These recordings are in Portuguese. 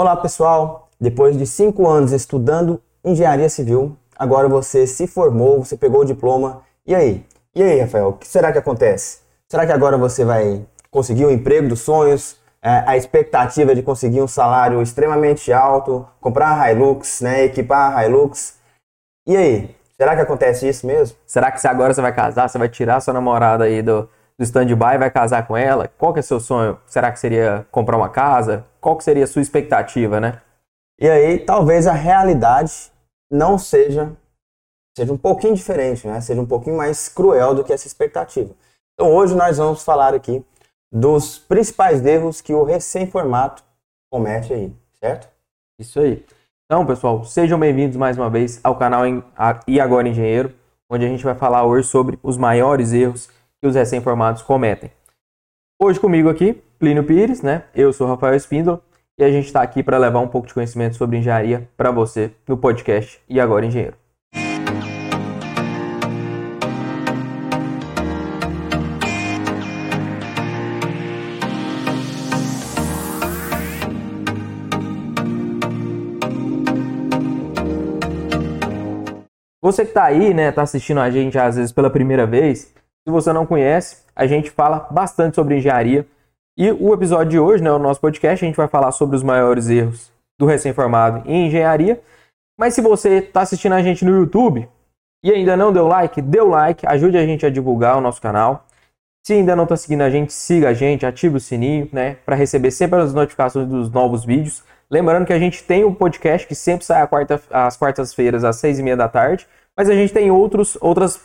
Olá pessoal, depois de cinco anos estudando engenharia civil, agora você se formou, você pegou o diploma. E aí? E aí, Rafael, o que será que acontece? Será que agora você vai conseguir o emprego dos sonhos? É, a expectativa de conseguir um salário extremamente alto, comprar a Hilux, né, equipar a Hilux. E aí? Será que acontece isso mesmo? Será que agora você vai casar, você vai tirar sua namorada aí do, do stand-by vai casar com ela? Qual que é seu sonho? Será que seria comprar uma casa? Qual que seria a sua expectativa, né? E aí, talvez a realidade não seja seja um pouquinho diferente, né? Seja um pouquinho mais cruel do que essa expectativa. Então, hoje nós vamos falar aqui dos principais erros que o recém-formato comete aí, certo? Isso aí. Então, pessoal, sejam bem-vindos mais uma vez ao canal E Agora Engenheiro, onde a gente vai falar hoje sobre os maiores erros que os recém-formados cometem. Hoje comigo aqui, Plínio Pires, né? Eu sou Rafael Espíndola e a gente está aqui para levar um pouco de conhecimento sobre engenharia para você no podcast E Agora Engenheiro. Você que está aí, né, está assistindo a gente às vezes pela primeira vez, se você não conhece, a gente fala bastante sobre engenharia. E o episódio de hoje, né, o nosso podcast, a gente vai falar sobre os maiores erros do recém-formado em engenharia. Mas se você está assistindo a gente no YouTube e ainda não deu like, dê o like, ajude a gente a divulgar o nosso canal. Se ainda não está seguindo a gente, siga a gente, ative o sininho, né, para receber sempre as notificações dos novos vídeos. Lembrando que a gente tem um podcast que sempre sai quarta, às quartas-feiras às seis e meia da tarde. Mas a gente tem outros, outras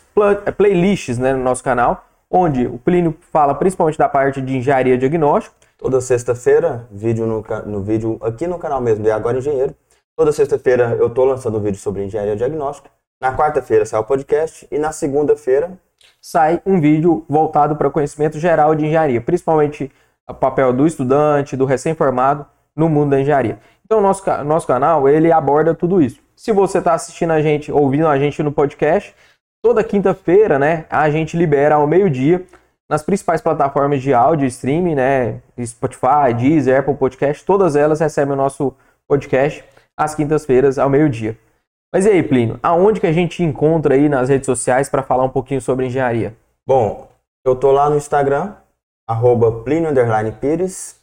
eh, playlists né, no nosso canal, onde o Plínio fala principalmente da parte de engenharia diagnóstico. Toda sexta-feira, vídeo no, no vídeo aqui no canal mesmo de Agora Engenheiro. Toda sexta-feira eu estou lançando um vídeo sobre engenharia diagnóstica. Na quarta-feira sai o podcast e na segunda-feira sai um vídeo voltado para o conhecimento geral de engenharia, principalmente o papel do estudante, do recém-formado no mundo da engenharia. Então, nosso, nosso canal ele aborda tudo isso. Se você está assistindo a gente, ouvindo a gente no podcast, toda quinta-feira, né, a gente libera ao meio-dia nas principais plataformas de áudio streaming, né, Spotify, Deezer, Apple Podcast, todas elas recebem o nosso podcast às quintas-feiras ao meio-dia. Mas e aí, Plínio, aonde que a gente encontra aí nas redes sociais para falar um pouquinho sobre engenharia? Bom, eu tô lá no Instagram, arroba Pires.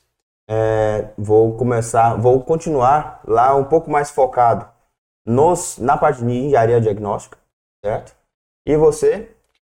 É, vou começar, vou continuar lá um pouco mais focado nos, na parte de engenharia diagnóstica, certo? E você?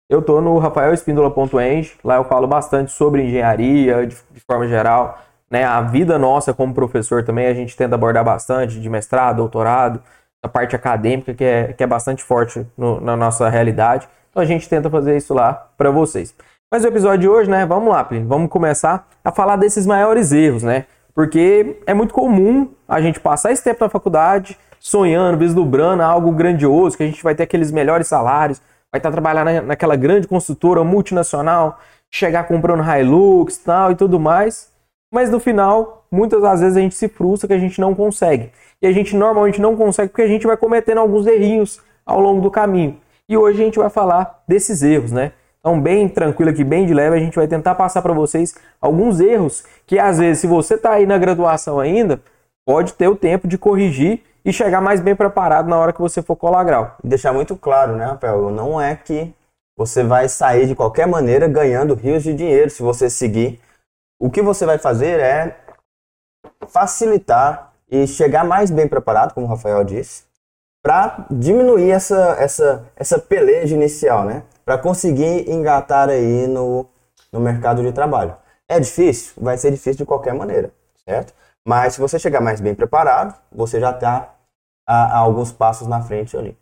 Eu estou no rafaelespindola.eng, lá eu falo bastante sobre engenharia, de, de, forma geral, né? A vida nossa como professor também, a gente tenta abordar bastante, de mestrado, doutorado, a parte acadêmica, que é, que é bastante forte no, na nossa realidade. Então a gente tenta fazer isso lá para vocês. Mas o episódio de hoje, né? Vamos lá, Plínio, vamos começar a falar desses maiores erros, né? Porque é muito comum a gente passar esse tempo na faculdade, sonhando, vislumbrando algo grandioso, que a gente vai ter aqueles melhores salários, vai estar trabalhando naquela grande construtora multinacional, chegar comprando Hilux tal e tudo mais. Mas no final, muitas das vezes a gente se frustra que a gente não consegue. E a gente normalmente não consegue porque a gente vai cometendo alguns errinhos ao longo do caminho. E hoje a gente vai falar desses erros, né? Então, bem tranquilo aqui, bem de leve, a gente vai tentar passar para vocês alguns erros que às vezes, se você está aí na graduação ainda, pode ter o tempo de corrigir e chegar mais bem preparado na hora que você for colar grau. Deixar muito claro, né, Rafael? Não é que você vai sair de qualquer maneira ganhando rios de dinheiro se você seguir. O que você vai fazer é facilitar e chegar mais bem preparado, como o Rafael disse, para diminuir essa, essa, essa peleja inicial, né? Para conseguir engatar aí no, no mercado de trabalho. É difícil? Vai ser difícil de qualquer maneira, certo? Mas se você chegar mais bem preparado, você já está a, a, alguns passos na frente ali.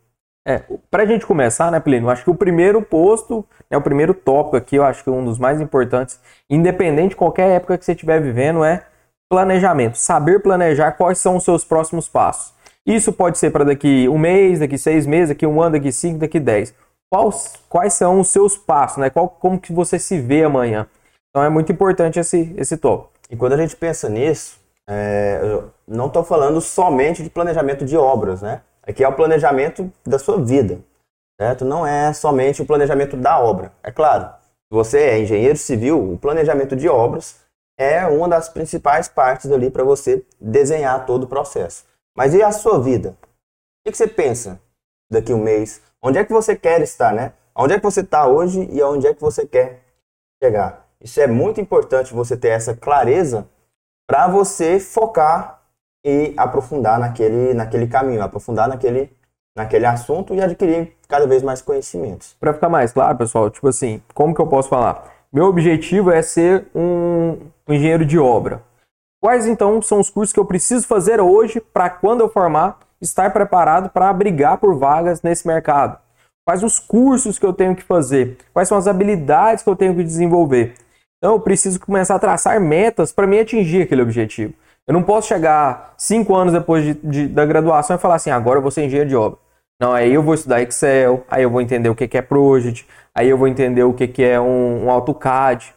É, para a gente começar, né, Plínio? Acho que o primeiro posto, né, o primeiro tópico aqui, eu acho que um dos mais importantes, independente de qualquer época que você estiver vivendo, é planejamento. Saber planejar quais são os seus próximos passos. Isso pode ser para daqui um mês, daqui seis meses, daqui um ano, daqui cinco, daqui dez. Quais, quais são os seus passos, né? Qual, como que você se vê amanhã? Então é muito importante esse, esse tópico. E quando a gente pensa nisso, é, não estou falando somente de planejamento de obras, né? Aqui é o planejamento da sua vida, certo? Não é somente o planejamento da obra. É claro, você é engenheiro civil, o planejamento de obras é uma das principais partes ali para você desenhar todo o processo. Mas e a sua vida? O que você pensa daqui a um mês? Onde é que você quer estar, né? Onde é que você está hoje e aonde é que você quer chegar? Isso é muito importante você ter essa clareza para você focar e aprofundar naquele, naquele caminho, aprofundar naquele, naquele assunto e adquirir cada vez mais conhecimentos. Para ficar mais claro, pessoal, tipo assim, como que eu posso falar? Meu objetivo é ser um, engenheiro de obra. Quais então são os cursos que eu preciso fazer hoje para quando eu formar estar preparado para brigar por vagas nesse mercado? Quais os cursos que eu tenho que fazer? Quais são as habilidades que eu tenho que desenvolver? Então eu preciso começar a traçar metas para me atingir aquele objetivo. Eu não posso chegar cinco anos depois de, de, da graduação e falar assim, agora eu vou ser engenheiro de obra. Não, aí eu vou estudar Excel, aí eu vou entender o que é Project, aí eu vou entender o que é um, um AutoCAD.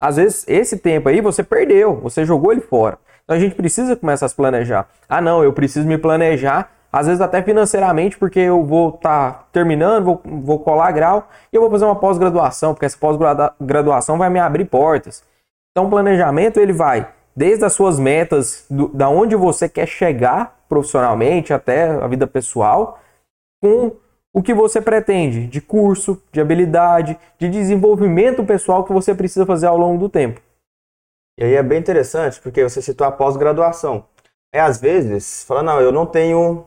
Às vezes, esse tempo aí você perdeu, você jogou ele fora. Então a gente precisa começar a se planejar. Ah, não, eu preciso me planejar, às vezes até financeiramente, porque eu vou estar tá terminando, vou, vou colar grau e eu vou fazer uma pós-graduação, porque essa pós-graduação vai me abrir portas. Então o planejamento ele vai desde as suas metas, do, da onde você quer chegar profissionalmente até a vida pessoal, com o que você pretende de curso, de habilidade, de desenvolvimento pessoal que você precisa fazer ao longo do tempo. E aí é bem interessante porque você citou a pós-graduação. É às vezes, fala não, eu não tenho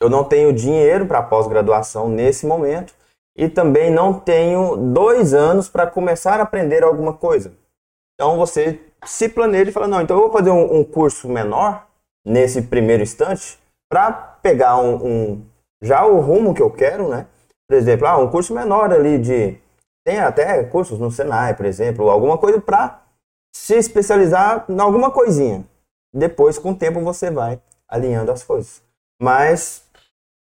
eu não tenho dinheiro para pós-graduação nesse momento e também não tenho dois anos para começar a aprender alguma coisa. Então você se planeja e fala, não, então eu vou fazer um, um curso menor nesse primeiro instante para pegar um, um, já o rumo que eu quero, né? Por exemplo, ah, um curso menor ali de tem até cursos no Senai, por exemplo, alguma coisa para se especializar em alguma coisinha. Depois, com o tempo, você vai alinhando as coisas. Mas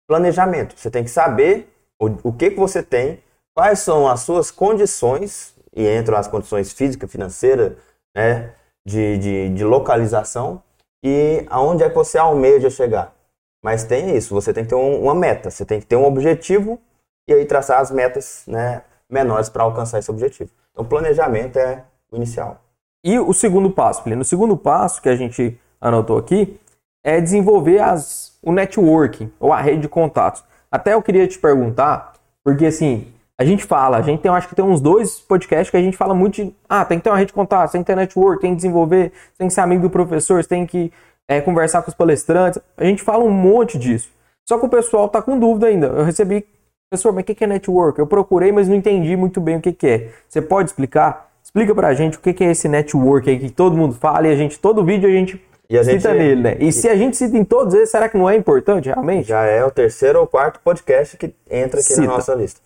planejamento, você tem que saber o, o que, que você tem, quais são as suas condições, e entram as condições físicas, financeiras, né, de, de, de localização e aonde é que você almeja chegar. Mas tem isso, você tem que ter um, uma meta, você tem que ter um objetivo e aí traçar as metas né, menores para alcançar esse objetivo. Então, planejamento é o inicial. E o segundo passo, Felipe? No segundo passo que a gente anotou aqui é desenvolver as, o networking ou a rede de contatos. Até eu queria te perguntar, porque assim, a gente fala, a gente tem, acho que tem uns dois podcasts que a gente fala muito de, ah, tem que ter uma rede de contato, tem que ter network, tem que desenvolver, tem que ser amigo do professor, tem que é, conversar com os palestrantes. A gente fala um monte disso. Só que o pessoal tá com dúvida ainda. Eu recebi, professor, mas o que é network? Eu procurei, mas não entendi muito bem o que é. Você pode explicar? Explica pra gente o que é esse network aí que todo mundo fala e a gente, todo vídeo a gente e a cita gente... nele, né? E, e se a gente cita em todos eles, será que não é importante realmente? Já é o terceiro ou quarto podcast que entra aqui cita. na nossa lista.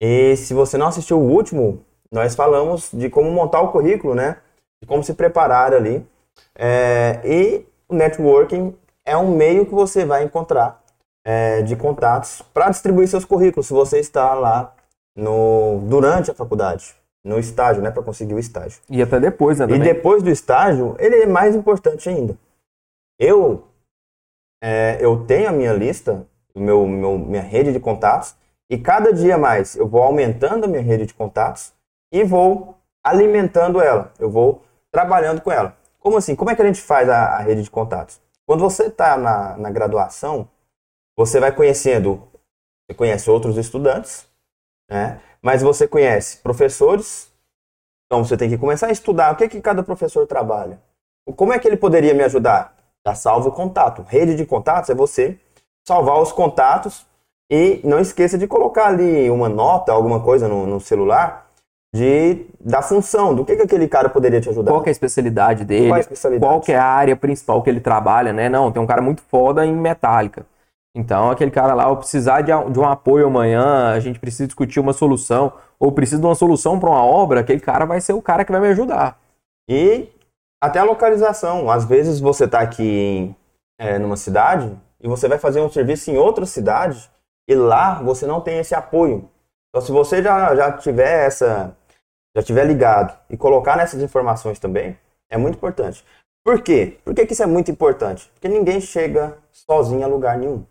E se você não assistiu o último, nós falamos de como montar o currículo, né? De como se preparar ali. É, e o networking é um meio que você vai encontrar é, de contatos para distribuir seus currículos, se você está lá no, durante a faculdade, no estágio, né? Para conseguir o estágio. E até depois, né? Também. E depois do estágio, ele é mais importante ainda. Eu, é, eu tenho a minha lista, meu, meu, minha rede de contatos, e cada dia mais eu vou aumentando a minha rede de contatos e vou alimentando ela, eu vou trabalhando com ela. Como assim? Como é que a gente faz a, a rede de contatos? Quando você está na, na graduação, você vai conhecendo, você conhece outros estudantes, né? mas você conhece professores, então você tem que começar a estudar o que, é que cada professor trabalha. Como é que ele poderia me ajudar? Já salva o contato. Rede de contatos é você salvar os contatos e não esqueça de colocar ali uma nota, alguma coisa no, no celular de, da função, do que, que aquele cara poderia te ajudar. Qual é a especialidade dele, qual, é a especialidade? qual é a área principal que ele trabalha, né? Não, tem um cara muito foda em metálica. Então, aquele cara lá, eu precisar de, de um apoio amanhã, a gente precisa discutir uma solução, ou precisa de uma solução para uma obra, aquele cara vai ser o cara que vai me ajudar. E até a localização. Às vezes você está aqui em, é, numa cidade e você vai fazer um serviço em outra cidade e lá você não tem esse apoio. Então, se você já, já tiver essa, já tiver ligado e colocar nessas informações também, é muito importante. Por quê? Por que, que isso é muito importante? Porque ninguém chega sozinho a lugar nenhum.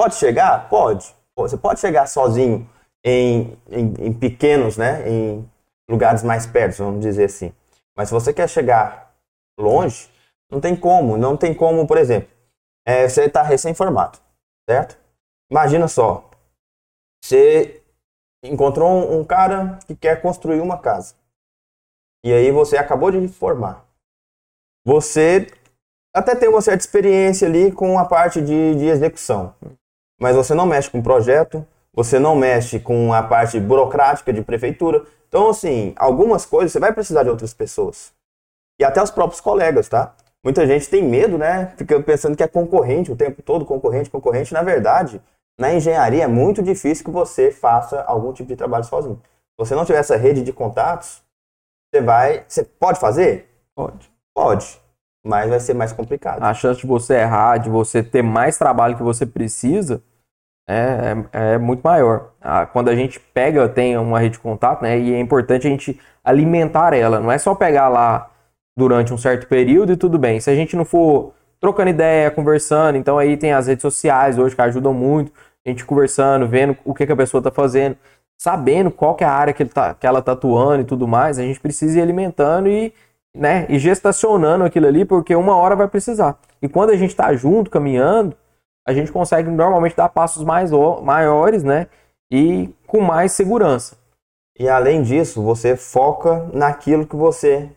Pode chegar? Pode. Você pode chegar sozinho em, em, em pequenos, né? Em lugares mais perto, vamos dizer assim. Mas se você quer chegar longe, não tem como. Não tem como, por exemplo, é, você está recém-formado, certo? Imagina só, você encontrou um, cara que quer construir uma casa. E aí você acabou de formar. Você até tem uma certa experiência ali com a parte de, de execução. Mas você não mexe com projeto, você não mexe com a parte burocrática de prefeitura. Então, assim, algumas coisas você vai precisar de outras pessoas. E até os próprios colegas, tá? Muita gente tem medo, né? Fica pensando que é concorrente o tempo todo, concorrente, concorrente. Na verdade, na engenharia é muito difícil que você faça algum tipo de trabalho sozinho. Se você não tiver essa rede de contatos, você vai. Você pode fazer? Pode. Pode. Mas vai ser mais complicado. A chance de você errar, de você ter mais trabalho que você precisa, é, é, é muito maior. Ah, quando a gente pega, tem uma rede de contato, né? E é importante a gente alimentar ela. Não é só pegar lá durante um certo período e tudo bem. Se a gente não for trocando ideia, conversando, então aí tem as redes sociais hoje que ajudam muito, a gente conversando, vendo o que, que a pessoa está fazendo, sabendo qual que é a área que, ele tá, que ela está atuando e tudo mais, a gente precisa ir alimentando e, né, e gestacionando aquilo ali, porque uma hora vai precisar. E quando a gente está junto, caminhando, a gente consegue normalmente dar passos mais maiores, né, e com mais segurança. E além disso, você foca naquilo que você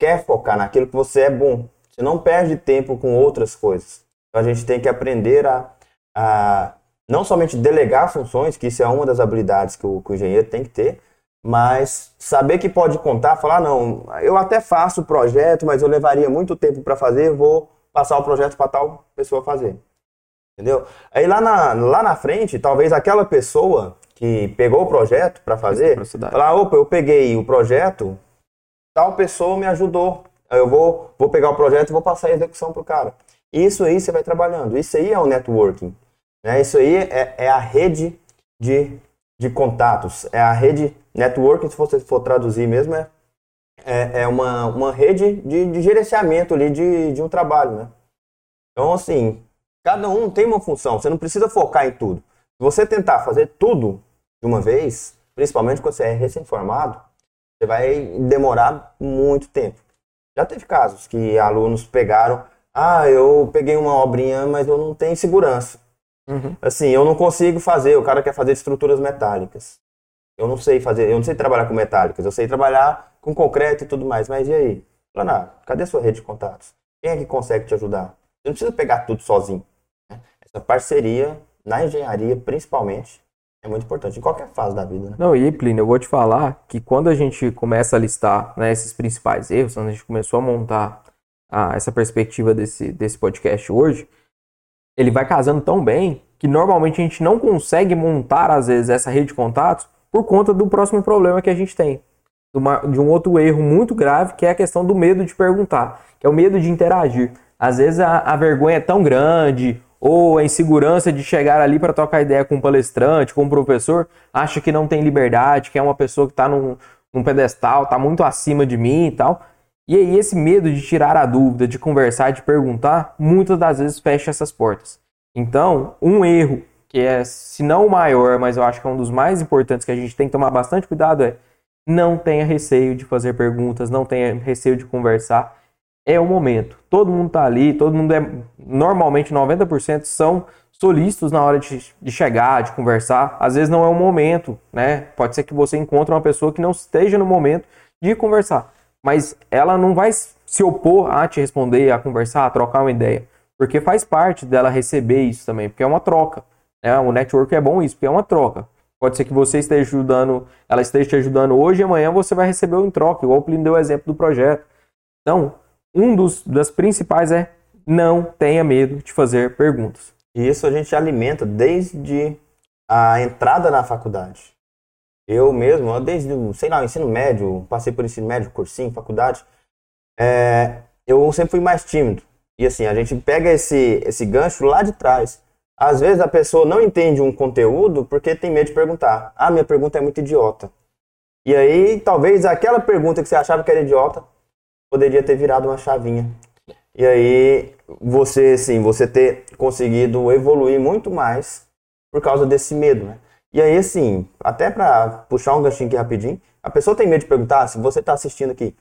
quer focar, naquilo que você é bom. Você não perde tempo com outras coisas. Então a gente tem que aprender a, a não somente delegar funções, que isso é uma das habilidades que o, que o engenheiro tem que ter, mas saber que pode contar, falar, não, eu até faço o projeto, mas eu levaria muito tempo para fazer, vou passar o projeto para tal pessoa fazer. Entendeu? Aí lá na, lá na frente, talvez aquela pessoa que pegou o projeto para fazer, falar, opa, eu peguei o projeto, tal pessoa me ajudou. Eu vou, vou pegar o projeto e vou passar a execução para o cara. Isso aí você vai trabalhando. Isso aí é o networking. Né? Isso aí é, é a rede de, de contatos. É a rede networking, se você for traduzir mesmo, é, é, é uma, uma rede de, de gerenciamento ali de, de um trabalho. Né? Então, assim, cada um tem uma função. Você não precisa focar em tudo. Se você tentar fazer tudo de uma vez, principalmente quando você é recém-formado, você vai demorar muito tempo. Já teve casos que alunos pegaram, ah, eu peguei uma obrinha, mas eu não tenho segurança. Uhum. Assim, eu não consigo fazer, o cara quer fazer estruturas metálicas. Eu não sei fazer, eu não sei trabalhar com metálicas, eu sei trabalhar com concreto e tudo mais, mas e aí? Lana, cadê a sua rede de contatos? Quem é que consegue te ajudar? Você não precisa pegar tudo sozinho. Parceria, na engenharia principalmente, é muito importante, em qualquer fase da vida. Né? Não, e Plínio, eu vou te falar que quando a gente começa a listar né, esses principais erros, quando a gente começou a montar a, essa perspectiva desse, desse podcast hoje, ele vai casando tão bem que normalmente a gente não consegue montar, às vezes, essa rede de contatos por conta do próximo problema que a gente tem. De um outro erro muito grave, que é a questão do medo de perguntar, que é o medo de interagir. Às vezes a, a vergonha é tão grande, ou a insegurança de chegar ali para trocar ideia com um palestrante, com um professor, acha que não tem liberdade, que é uma pessoa que está num, num pedestal, está muito acima de mim e tal. E aí esse medo de tirar a dúvida, de conversar, de perguntar, muitas das vezes fecha essas portas. Então, um erro que é, se não o maior, mas eu acho que é um dos mais importantes que a gente tem que tomar bastante cuidado é não tenha receio de fazer perguntas, não tenha receio de conversar é o momento. Todo mundo está ali, todo mundo é. Normalmente, 90% são solícitos na hora de, de, chegar, de conversar. Às vezes não é o momento, né? Pode ser que você encontre uma pessoa que não esteja no momento de conversar. Mas ela não vai se opor a te responder, a conversar, a trocar uma ideia. Porque faz parte dela receber isso também, porque é uma troca. Né? O network é bom isso, porque é uma troca. Pode ser que você esteja ajudando, ela esteja te ajudando hoje e amanhã você vai receber em troca, igual o Plínio deu o exemplo do projeto. Então, um dos das principais é não tenha medo de fazer perguntas. E isso a gente alimenta desde a entrada na faculdade. Eu mesmo, desde, sei lá, ensino médio, passei por ensino médio, cursinho, faculdade, é, eu sempre fui mais tímido. E assim, a gente pega esse, esse gancho lá de trás. Às vezes a pessoa não entende um conteúdo porque tem medo de perguntar. Ah, minha pergunta é muito idiota. E aí, talvez aquela pergunta que você achava que era idiota, poderia ter virado uma chavinha. E aí você, sim, você ter conseguido evoluir muito mais por causa desse medo, né? E aí, assim, até para puxar um ganchinho aqui rapidinho, a pessoa tem medo de perguntar, se você está assistindo aqui,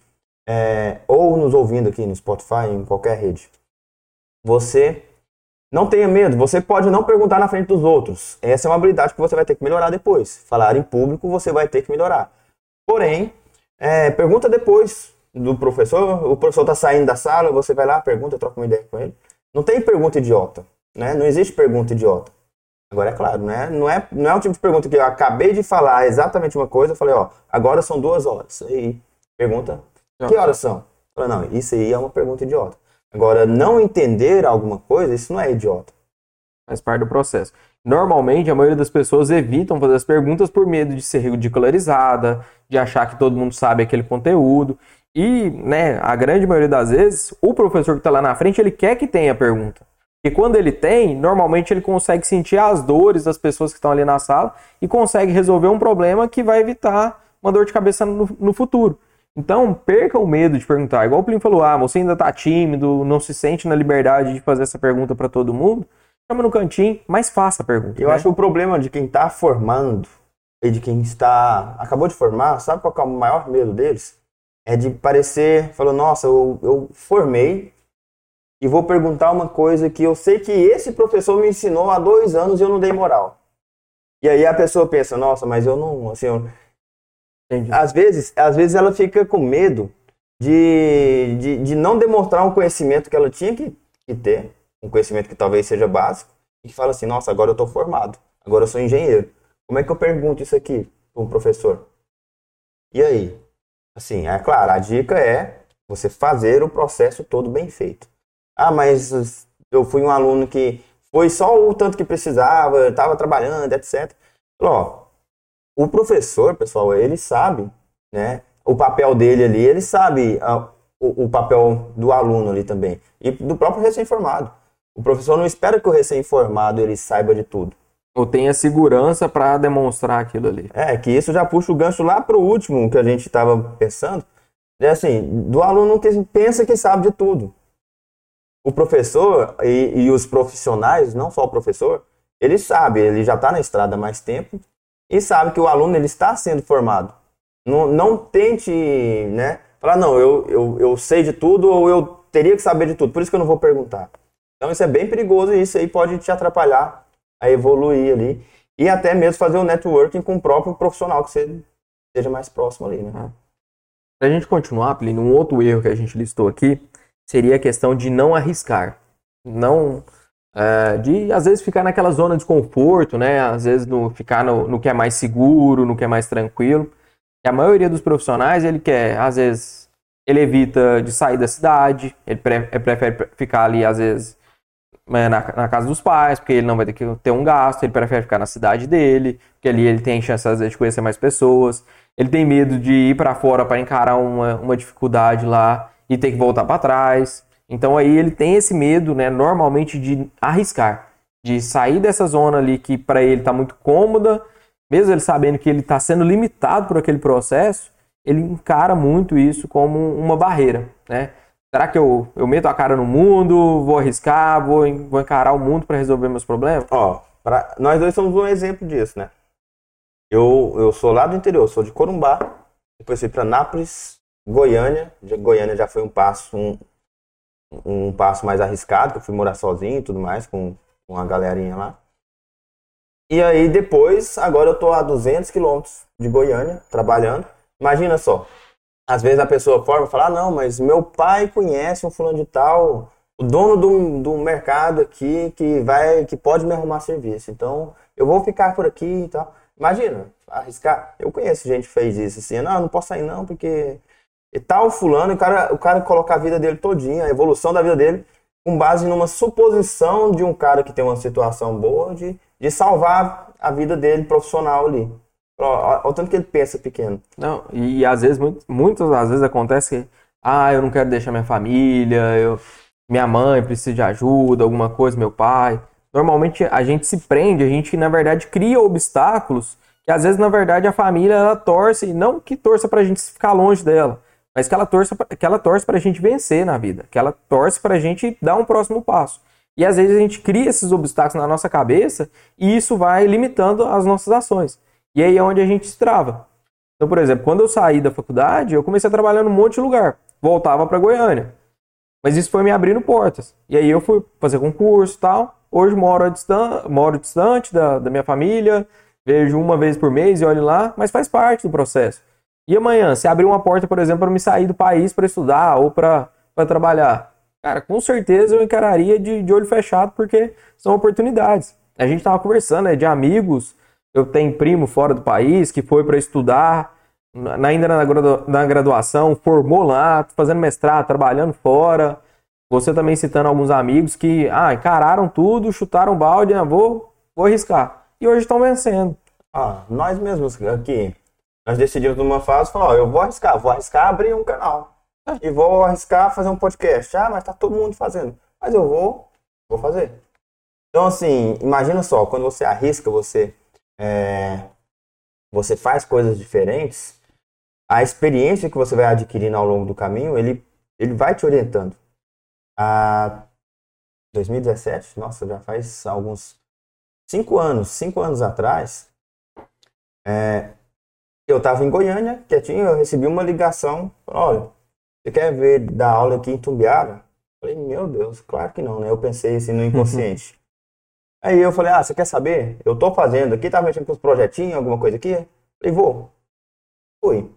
é, ou nos ouvindo aqui no Spotify, em qualquer rede, você não tenha medo, você pode não perguntar na frente dos outros. Essa é uma habilidade que você vai ter que melhorar depois. Falar em público você vai ter que melhorar. Porém, é, pergunta depois do professor. O professor está saindo da sala, você vai lá, pergunta, troca uma ideia com ele. Não tem pergunta idiota. Né? Não existe pergunta idiota. Agora, é claro, né? não, é, não é o tipo de pergunta que eu acabei de falar exatamente uma coisa, eu falei, ó, agora são duas horas. E pergunta, que horas são? Falo, não, isso aí é uma pergunta idiota. Agora, não entender alguma coisa, isso não é idiota. Faz parte do processo. Normalmente, a maioria das pessoas evitam fazer as perguntas por medo de ser ridicularizada, de achar que todo mundo sabe aquele conteúdo. E, né, a grande maioria das vezes, o professor que está lá na frente, ele quer que tenha pergunta. E quando ele tem, normalmente ele consegue sentir as dores das pessoas que estão ali na sala e consegue resolver um problema que vai evitar uma dor de cabeça no, no futuro. Então, perca o medo de perguntar. Igual o Plim falou, ah, você ainda está tímido, não se sente na liberdade de fazer essa pergunta para todo mundo. Chama no cantinho, mas faça a pergunta. Eu né? acho que o problema de quem está formando e de quem está acabou de formar, sabe qual é o maior medo deles? É de parecer, falou, nossa, eu, eu formei e vou perguntar uma coisa que eu sei que esse professor me ensinou há dois anos e eu não dei moral. E aí a pessoa pensa, nossa, mas eu não, assim, eu, às vezes, às vezes ela fica com medo de, de, de não demonstrar um conhecimento que ela tinha que, que, ter, um conhecimento que talvez seja básico, e fala assim, nossa, agora eu estou formado, agora eu sou engenheiro. Como é que eu pergunto isso aqui para um professor? E aí? Assim, é claro, a dica é você fazer o processo todo bem feito. Ah, mas eu fui um aluno que foi só o tanto que precisava, estava trabalhando, etc. Ó, o professor, pessoal, ele sabe, né? O papel dele ali, ele sabe a, o, o, papel do aluno ali também. E do próprio recém-formado. O professor não espera que o recém-formado ele saiba de tudo. Ou tenha segurança para demonstrar aquilo ali. É, que isso já puxa o gancho lá para o último que a gente estava pensando. É assim, do aluno que pensa que sabe de tudo. O professor e, e os profissionais, não só o professor, ele sabe, ele já está na estrada há mais tempo, e sabe que o aluno ele está sendo formado. Não, não tente, né? Falar, não, eu, eu, eu sei de tudo ou eu teria que saber de tudo, por isso que eu não vou perguntar. Então isso é bem perigoso e isso aí pode te atrapalhar a evoluir ali. E até mesmo fazer um networking com o próprio profissional que você esteja mais próximo ali, né? Para a gente continuar, Plínio, um outro erro que a gente listou aqui seria a questão de não arriscar. Não é, de às vezes ficar naquela zona de conforto, né? Às vezes no, ficar no, no, que é mais seguro, no que é mais tranquilo. E a maioria dos profissionais ele quer, às vezes, ele evita de sair da cidade, ele prefere ficar ali, às vezes, na, na, casa dos pais, porque ele não vai ter que ter um gasto, ele prefere ficar na cidade dele, porque ali ele tem chance, vezes, de conhecer mais pessoas. Ele tem medo de ir para fora para encarar uma, uma dificuldade lá e ter que voltar para trás. Então aí ele tem esse medo, né, normalmente de arriscar, de sair dessa zona ali que para ele está muito cômoda, mesmo ele sabendo que ele está sendo limitado por aquele processo, ele encara muito isso como uma barreira, né? Será que eu, eu meto a cara no mundo, vou arriscar, vou, vou encarar o mundo para resolver meus problemas? Ó, pra, nós dois somos um exemplo disso, né? Eu, eu sou lá do interior, sou de Corumbá, depois fui para Nápoles, Goiânia. Goiânia já foi um passo, um, um passo mais arriscado, que eu fui morar sozinho e tudo mais, com, com a galerinha lá. E aí depois, agora eu tô a 200 quilômetros de Goiânia, trabalhando. Imagina só, às vezes a pessoa forma e fala, ah, não, mas meu pai conhece um fulano de tal, o dono do, do mercado aqui que vai, que pode me arrumar serviço. Então, eu vou ficar por aqui e tal. Imagina, arriscar. Eu conheço gente que fez isso assim, não, não posso sair não, porque e tal fulano, o cara, o cara coloca a vida dele todinha, a evolução da vida dele, com base numa suposição de um cara que tem uma situação boa de, de salvar a vida dele profissional ali. Olha o tanto que ele pensa pequeno. Não, e às vezes, muitas às vezes acontece que, ah, eu não quero deixar minha família, eu, minha mãe precisa de ajuda, alguma coisa, meu pai. Normalmente a gente se prende, a gente na verdade cria obstáculos que às vezes na verdade a família ela torce, não que torça pra gente ficar longe dela, mas que ela torce que ela torce para a gente vencer na vida, que ela torce para a gente dar um próximo passo. E às vezes a gente cria esses obstáculos na nossa cabeça e isso vai limitando as nossas ações. E aí é onde a gente se trava. Então, por exemplo, quando eu saí da faculdade, eu comecei a trabalhar num monte de lugar. voltava para Goiânia. Mas isso foi me abrindo portas. E aí eu fui fazer concurso e tal. Hoje moro, distan moro distante da, da minha família, vejo uma vez por mês e olho lá, mas faz parte do processo. E amanhã, se abrir uma porta, por exemplo, para me sair do país para estudar ou para trabalhar, cara, com certeza eu encararia de, de olho fechado, porque são oportunidades. A gente estava conversando né, de amigos, eu tenho primo fora do país que foi para estudar, ainda na, gradua, na graduação, formou lá, fazendo mestrado, trabalhando fora. Você também citando alguns amigos que ah, encararam tudo, chutaram balde, ah, vou, vou arriscar. E hoje estão vencendo. Ah, nós mesmos aqui, nós decidimos numa fase, falar, ó, eu vou arriscar, vou arriscar abrir um canal. E vou arriscar fazer um podcast. Ah, mas tá todo mundo fazendo. Mas eu vou, vou fazer. Então, assim, imagina só, quando você arrisca, você, é, você faz coisas diferentes, a experiência que você vai adquirindo ao longo do caminho, ele, ele vai te orientando. A 2017, nossa, já faz alguns cinco anos, cinco anos atrás, é, eu estava em Goiânia, quietinho, eu recebi uma ligação, olha, você quer ver dar aula aqui em Tumbiara? Falei, meu Deus, claro que não, né? Eu pensei assim no inconsciente. Aí eu falei, ah, você quer saber? Eu tô fazendo aqui, tava mexendo com os projetinhos, alguma coisa aqui? Falei, vou. Fui.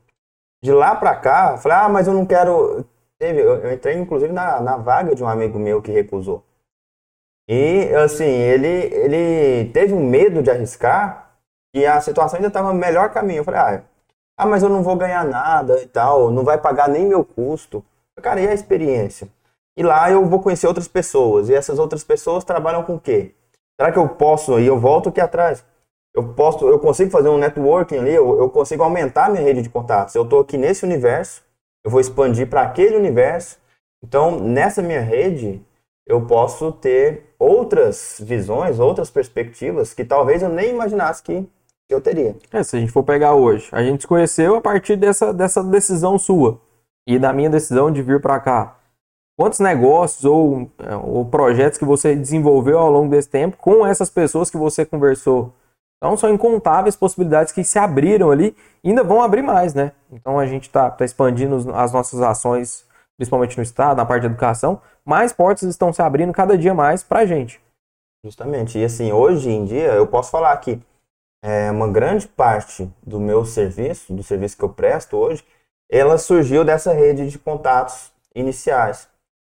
De lá pra cá, falei, ah, mas eu não quero. Teve, eu, entrei inclusive na, na vaga de um amigo meu que recusou. E assim, ele, ele teve um medo de arriscar e a situação ainda estava melhor caminho. Eu falei, ah, ah, mas eu não vou ganhar nada e tal, não vai pagar nem meu custo. Cara, e a experiência? E lá eu vou conhecer outras pessoas. E essas outras pessoas trabalham com o quê? Será que eu posso, e eu volto aqui atrás, eu posso, eu consigo fazer um networking ali, eu, eu consigo aumentar minha rede de contatos. Eu estou aqui nesse universo, eu vou expandir para aquele universo. Então, nessa minha rede, eu posso ter outras visões, outras perspectivas que talvez eu nem imaginasse que eu teria. É, se a gente for pegar hoje, a gente se conheceu a partir dessa, dessa decisão sua e da minha decisão de vir para cá. Quantos negócios ou, é, ou projetos que você desenvolveu ao longo desse tempo com essas pessoas que você conversou? Então são incontáveis possibilidades que se abriram ali e ainda vão abrir mais, né? Então a gente está tá expandindo as nossas ações, principalmente no Estado, na parte de educação, mais portas estão se abrindo cada dia mais para a gente. Justamente. E assim, hoje em dia, eu posso falar que é, uma grande parte do meu serviço, do serviço que eu presto hoje, ela surgiu dessa rede de contatos iniciais.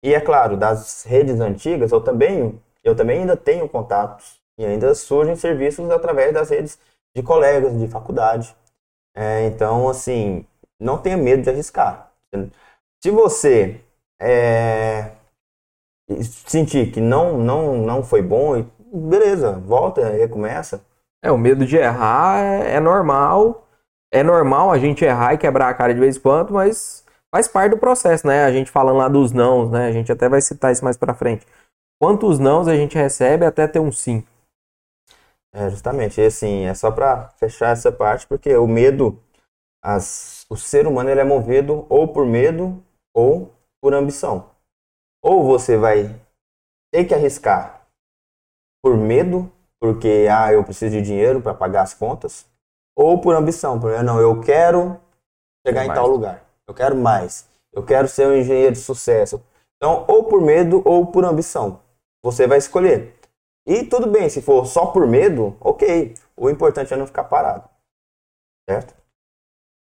E é claro, das redes antigas, eu também, eu também ainda tenho contatos e ainda surgem serviços através das redes de colegas de faculdade. É, então, assim, não tenha medo de arriscar. Se você é, sentir que não, não, não foi bom, beleza, volta, recomeça. É, o medo de errar é, é normal. É normal a gente errar e quebrar a cara de vez em quando, mas faz parte do processo, né? A gente falando lá dos nãos, né? A gente até vai citar isso mais pra frente. Quantos nãos a gente recebe até ter um sim? É, justamente. E assim, é só pra fechar essa parte, porque o medo, as, o ser humano ele é movido ou por medo ou por ambição. Ou você vai ter que arriscar por medo porque ah, eu preciso de dinheiro para pagar as contas, ou por ambição, porque não, eu quero chegar em tal lugar, eu quero mais, eu quero ser um engenheiro de sucesso. Então, ou por medo ou por ambição, você vai escolher. E tudo bem, se for só por medo, ok. O importante é não ficar parado, certo?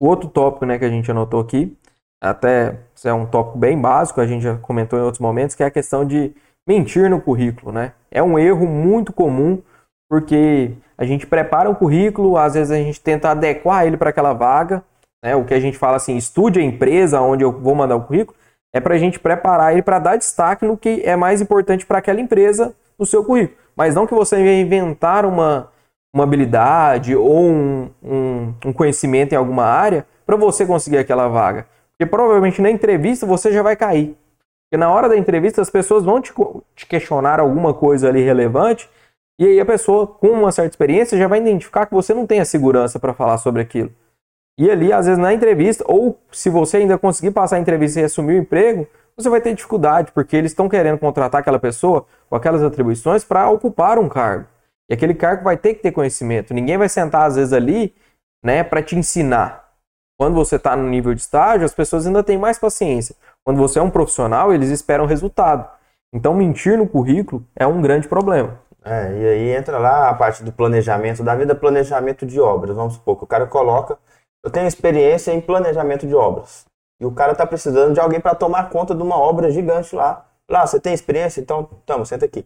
O outro tópico, né, que a gente anotou aqui, até é um tópico bem básico, a gente já comentou em outros momentos, que é a questão de mentir no currículo, né? É um erro muito comum porque a gente prepara um currículo, às vezes a gente tenta adequar ele para aquela vaga, né? O que a gente fala assim, estude a empresa onde eu vou mandar o currículo, é para a gente preparar ele para dar destaque no que é mais importante para aquela empresa no seu currículo. Mas não que você venha inventar uma, uma habilidade ou um, um, um conhecimento em alguma área para você conseguir aquela vaga. Porque provavelmente na entrevista você já vai cair. Porque na hora da entrevista as pessoas vão te, te questionar alguma coisa ali relevante e aí a pessoa, com uma certa experiência, já vai identificar que você não tem a segurança para falar sobre aquilo. E ali, às vezes, na entrevista, ou se você ainda conseguir passar a entrevista e assumir o emprego, você vai ter dificuldade, porque eles estão querendo contratar aquela pessoa com aquelas atribuições para ocupar um cargo. E aquele cargo vai ter que ter conhecimento. Ninguém vai sentar, às vezes, ali né, para te ensinar. Quando você está no nível de estágio, as pessoas ainda têm mais paciência. Quando você é um profissional, eles esperam resultado. Então, mentir no currículo é um grande problema. É, e aí entra lá a parte do planejamento da vida, planejamento de obras. Vamos supor que o cara coloca, eu tenho experiência em planejamento de obras. E o cara está precisando de alguém para tomar conta de uma obra gigante lá. Lá, você tem experiência? Então, tamo, senta aqui.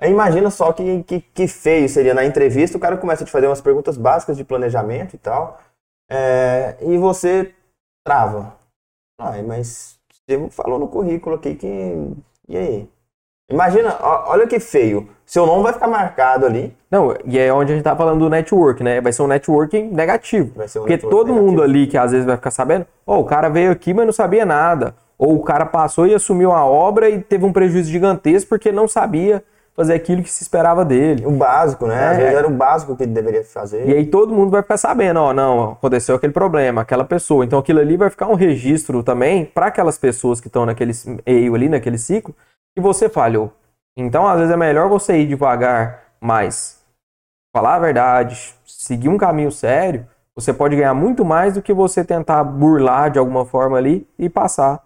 Aí imagina só que, que, que, feio seria na entrevista, o cara começa a te fazer umas perguntas básicas de planejamento e tal, é, e você trava. Ai, mas você falou no currículo aqui que. E aí? Imagina, olha que feio. Seu nome vai ficar marcado ali. Não, e é onde a gente tá falando do network, né? Vai ser um networking negativo. Vai ser um Porque todo negativo. mundo ali que às vezes vai ficar sabendo, oh, o cara veio aqui, mas não sabia nada. Ou o cara passou e assumiu a obra e teve um prejuízo gigantesco porque não sabia fazer aquilo que se esperava dele. O básico, né? É. Às vezes era o básico que ele deveria fazer. E aí todo mundo vai ficar sabendo, ó, não, aconteceu aquele problema, aquela pessoa. Então aquilo ali vai ficar um registro também para aquelas pessoas que estão naquele meio ali, naquele ciclo, que você falhou. Então às vezes é melhor você ir devagar, mas falar a verdade, seguir um caminho sério, você pode ganhar muito mais do que você tentar burlar de alguma forma ali e passar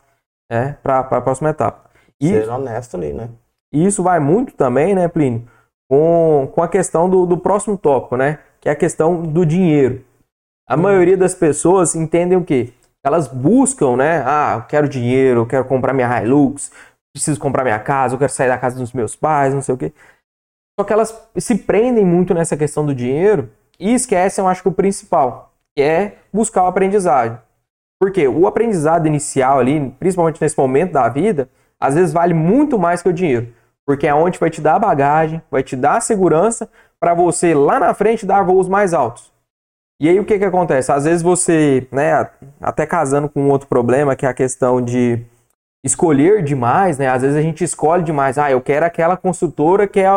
né, para a próxima etapa. E, Ser honesto ali, né? E isso vai muito também, né, Plínio, com, com a questão do, do próximo tópico, né? Que é a questão do dinheiro. A hum. maioria das pessoas entendem o quê? Elas buscam, né? Ah, eu quero dinheiro, eu quero comprar minha Hilux, preciso comprar minha casa, eu quero sair da casa dos meus pais, não sei o quê. Só que elas se prendem muito nessa questão do dinheiro e esquecem, eu acho que o principal, que é buscar o aprendizagem. Porque o aprendizado inicial ali, principalmente nesse momento da vida, às vezes vale muito mais que o dinheiro. Porque é onde vai te dar bagagem, vai te dar segurança para você lá na frente dar voos mais altos. E aí o que, que acontece? Às vezes você, né, até casando com outro problema, que é a questão de escolher demais, né? Às vezes a gente escolhe demais. Ah, eu quero aquela construtora que é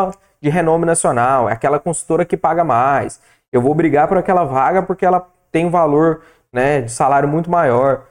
de renome nacional, é aquela construtora que paga mais. Eu vou brigar por aquela vaga porque ela tem um valor, né, de salário muito maior.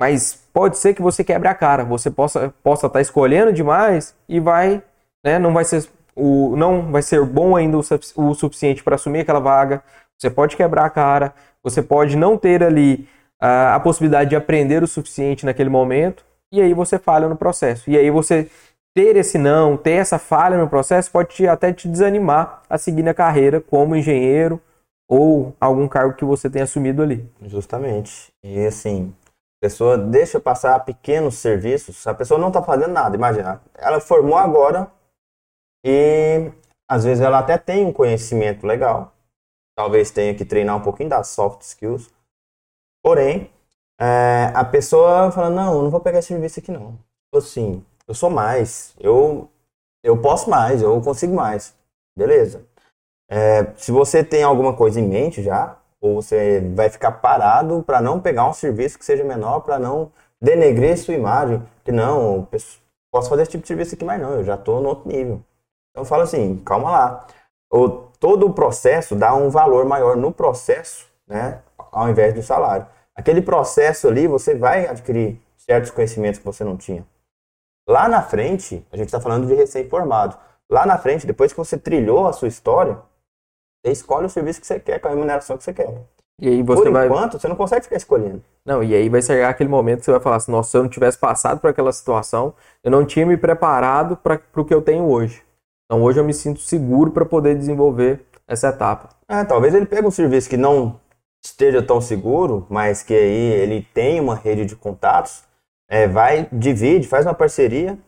Mas pode ser que você quebre a cara, você possa possa estar tá escolhendo demais e vai né, não vai ser o não vai ser bom ainda o, o suficiente para assumir aquela vaga. Você pode quebrar a cara, você pode não ter ali a, a possibilidade de aprender o suficiente naquele momento e aí você falha no processo. E aí você ter esse não, ter essa falha no processo pode te, até te desanimar a seguir na carreira como engenheiro ou algum cargo que você tenha assumido ali. Justamente. E assim, a pessoa deixa passar pequenos serviços, a pessoa não está fazendo nada, imagina. Ela formou agora, e às vezes ela até tem um conhecimento legal, talvez tenha que treinar um pouquinho das soft skills, porém, é, a pessoa fala: Não, eu não vou pegar esse serviço aqui não. Tipo assim, eu sou mais, eu, eu posso mais, eu consigo mais. Beleza. É, se você tem alguma coisa em mente já, ou você vai ficar parado para não pegar um serviço que seja menor, para não denegrir sua imagem, que não, posso fazer esse tipo de serviço aqui, mas não, eu já estou no outro nível. Então fala assim, calma lá. O, todo o processo dá um valor maior no processo, né? Ao invés do salário. Aquele processo ali, você vai adquirir certos conhecimentos que você não tinha. Lá na frente, a gente está falando de recém-formado. Lá na frente, depois que você trilhou a sua história, você escolhe o serviço que você quer, com a remuneração que você quer. E aí você por vai... enquanto, você não consegue ficar escolhendo. Não, e aí vai chegar aquele momento que você vai falar assim, nossa, se eu não tivesse passado por aquela situação, eu não tinha me preparado para o que eu tenho hoje. Então hoje eu me sinto seguro para poder desenvolver essa etapa. É, talvez ele pegue um serviço que não esteja tão seguro, mas que aí ele tem uma rede de contatos, é, vai, divide, faz uma parceria,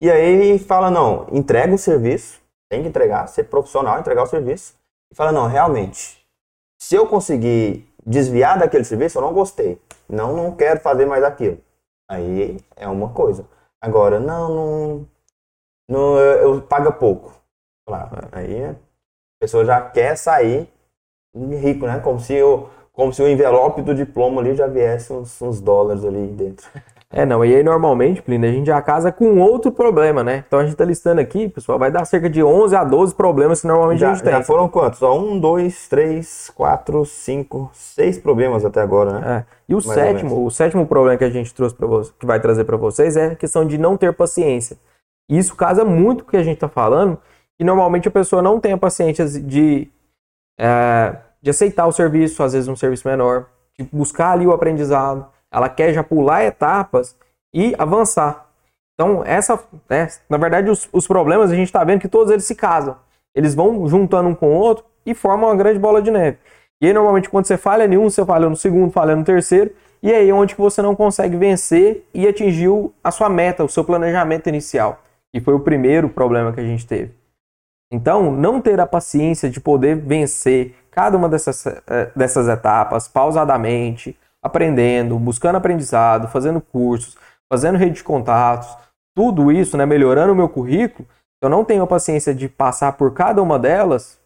e aí fala, não, entrega o serviço, tem que entregar, ser profissional, entregar o serviço, e fala, não, realmente, se eu conseguir desviar daquele serviço, eu não gostei, não, não quero fazer mais aquilo. Aí é uma coisa. Agora, não, não no, eu, paga pouco. Aí a pessoa já quer sair rico, né? Como se o, como se o envelope do diploma ali já viesse uns, uns dólares ali dentro. É, não, e aí normalmente, Plínio, a gente já casa com outro problema, né? Então a gente tá listando aqui, pessoal, vai dar cerca de 11 a 12 problemas que normalmente já, a gente tem. Já foram quantos? Ó, um, dois, três, quatro, cinco, seis problemas até agora, né? É. E o Mais sétimo, o sétimo problema que a gente trouxe para vocês, que vai trazer para vocês é a questão de não ter paciência. E isso casa muito com o que a gente está falando, e normalmente a pessoa não tem a paciência de, é, de aceitar o serviço, às vezes um serviço menor, de buscar ali o aprendizado, ela quer já pular etapas e avançar. Então, essa, né, na verdade, os, os problemas a gente está vendo que todos eles se casam. Eles vão juntando um com o outro e formam uma grande bola de neve. E aí, normalmente, quando você falha em um, você falha no segundo, falha no terceiro, e aí é onde que você não consegue vencer e atingir a sua meta, o seu planejamento inicial. E foi o primeiro problema que a gente teve. Então, não ter a paciência de poder vencer cada uma dessas, eh, dessas etapas pausadamente, aprendendo, buscando aprendizado, fazendo cursos, fazendo rede de contatos, tudo isso, né, melhorando o meu currículo, eu não tenho a paciência de passar por cada uma delas,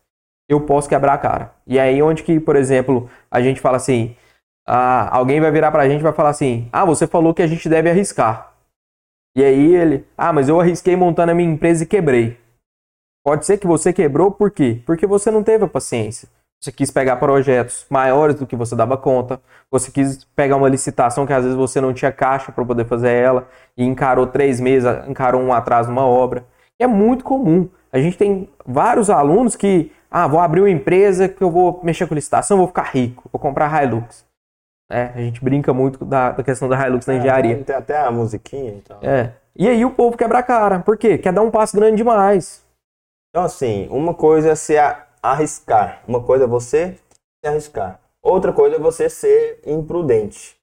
eu posso quebrar a cara. E aí onde que, por exemplo, a gente fala assim, ah, alguém vai virar pra gente e vai falar assim, ah, você falou que a gente deve arriscar. E aí ele, ah, mas eu arrisquei montando a minha empresa e quebrei. Pode ser que você quebrou por quê? Porque você não teve a paciência. Você quis pegar projetos maiores do que você dava conta. Você quis pegar uma licitação que às vezes você não tinha caixa para poder fazer ela e encarou três meses, encarou um atraso numa obra. E é muito comum. A gente tem vários alunos que, ah, vou abrir uma empresa que eu vou mexer com licitação, vou ficar rico, vou comprar Hilux. É, a gente brinca muito da, da questão da Hilux na é, engenharia. Tem até a musiquinha então. É. E aí o povo quebra a cara. Por quê? Quer dar um passo grande demais. Então, assim, uma coisa é se arriscar. Uma coisa é você se arriscar. Outra coisa é você ser imprudente,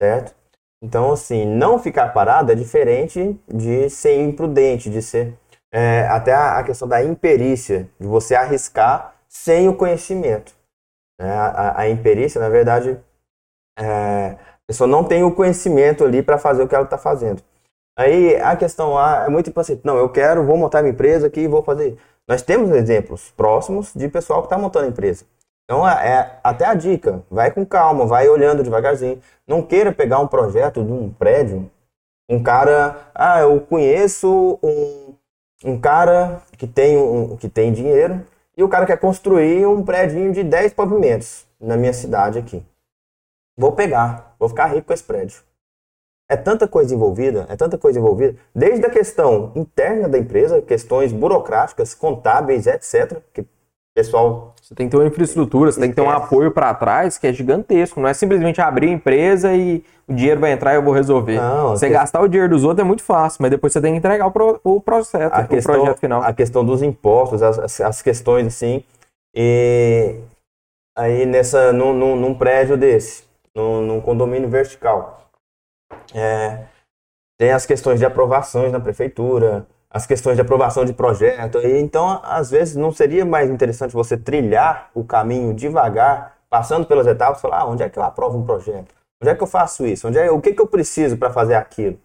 certo? Então, assim, não ficar parado é diferente de ser imprudente, de ser. É, até a, questão da imperícia, de você arriscar sem o conhecimento. É, a, a, imperícia, na verdade, é, a pessoa não tem o conhecimento ali para fazer o que ela está fazendo. Aí a questão lá é muito importante. Não, eu quero, vou montar minha empresa aqui e vou fazer. Nós temos exemplos próximos de pessoal que está montando empresa. Então, é, é, até a dica, vai com calma, vai olhando devagarzinho. Não queira pegar um projeto de um prédio, um cara, ah, eu conheço um, um cara que tem, um, que tem dinheiro e o cara quer construir um prédio de 10 pavimentos na minha cidade aqui. Vou pegar, vou ficar rico com esse prédio. É tanta coisa envolvida, é tanta coisa envolvida, desde a questão interna da empresa, questões burocráticas, contábeis, etc. Que pessoal. Você tem que ter uma infraestrutura, você tem que ter um apoio para trás que é gigantesco. Não é simplesmente abrir a empresa e o dinheiro vai entrar e eu vou resolver. Não, você que... gastar o dinheiro dos outros é muito fácil, mas depois você tem que entregar o, pro, o processo, a o questão, projeto final. A questão dos impostos, as, as questões assim. E aí nessa, num, num, num prédio desse, num, num condomínio vertical é, tem as questões de aprovações na prefeitura, as questões de aprovação de projeto. E, então, às vezes, não seria mais interessante você trilhar o caminho devagar, passando pelas etapas, falar ah, onde é que eu aprovo um projeto? Onde é que eu faço isso? Onde é, o que, que eu preciso para fazer aquilo?